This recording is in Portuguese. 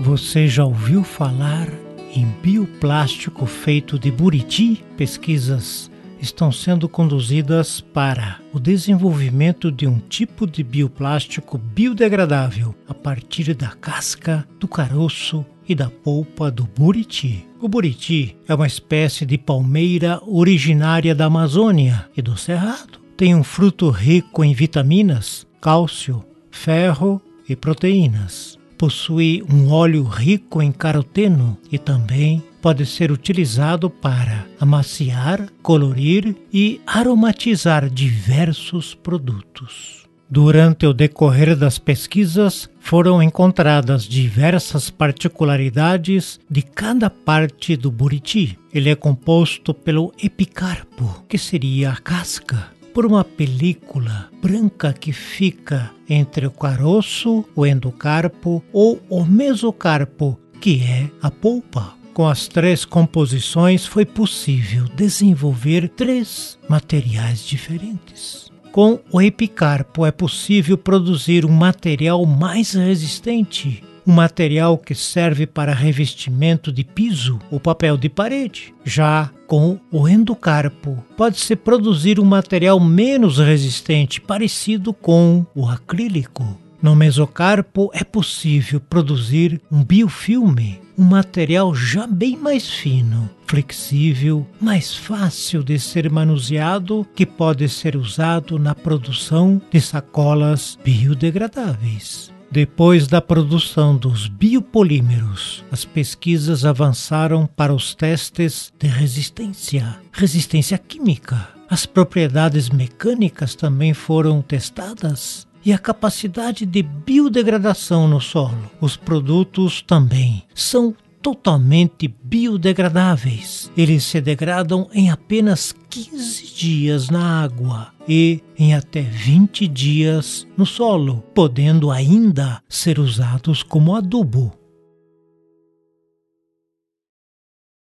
Você já ouviu falar em bioplástico feito de buriti? Pesquisas estão sendo conduzidas para o desenvolvimento de um tipo de bioplástico biodegradável a partir da casca, do caroço e da polpa do buriti. O buriti é uma espécie de palmeira originária da Amazônia e do Cerrado. Tem um fruto rico em vitaminas, cálcio, ferro e proteínas possui um óleo rico em caroteno e também pode ser utilizado para amaciar, colorir e aromatizar diversos produtos. Durante o decorrer das pesquisas, foram encontradas diversas particularidades de cada parte do buriti. Ele é composto pelo epicarpo, que seria a casca, por uma película branca que fica entre o caroço, o endocarpo ou o mesocarpo, que é a polpa. Com as três composições foi possível desenvolver três materiais diferentes. Com o epicarpo é possível produzir um material mais resistente, um material que serve para revestimento de piso ou papel de parede. Já com o endocarpo, pode-se produzir um material menos resistente, parecido com o acrílico. No mesocarpo é possível produzir um biofilme, um material já bem mais fino, flexível, mais fácil de ser manuseado, que pode ser usado na produção de sacolas biodegradáveis. Depois da produção dos biopolímeros, as pesquisas avançaram para os testes de resistência, resistência química. As propriedades mecânicas também foram testadas e a capacidade de biodegradação no solo. Os produtos também são totalmente biodegradáveis. Eles se degradam em apenas 15 dias na água e em até 20 dias no solo, podendo ainda ser usados como adubo.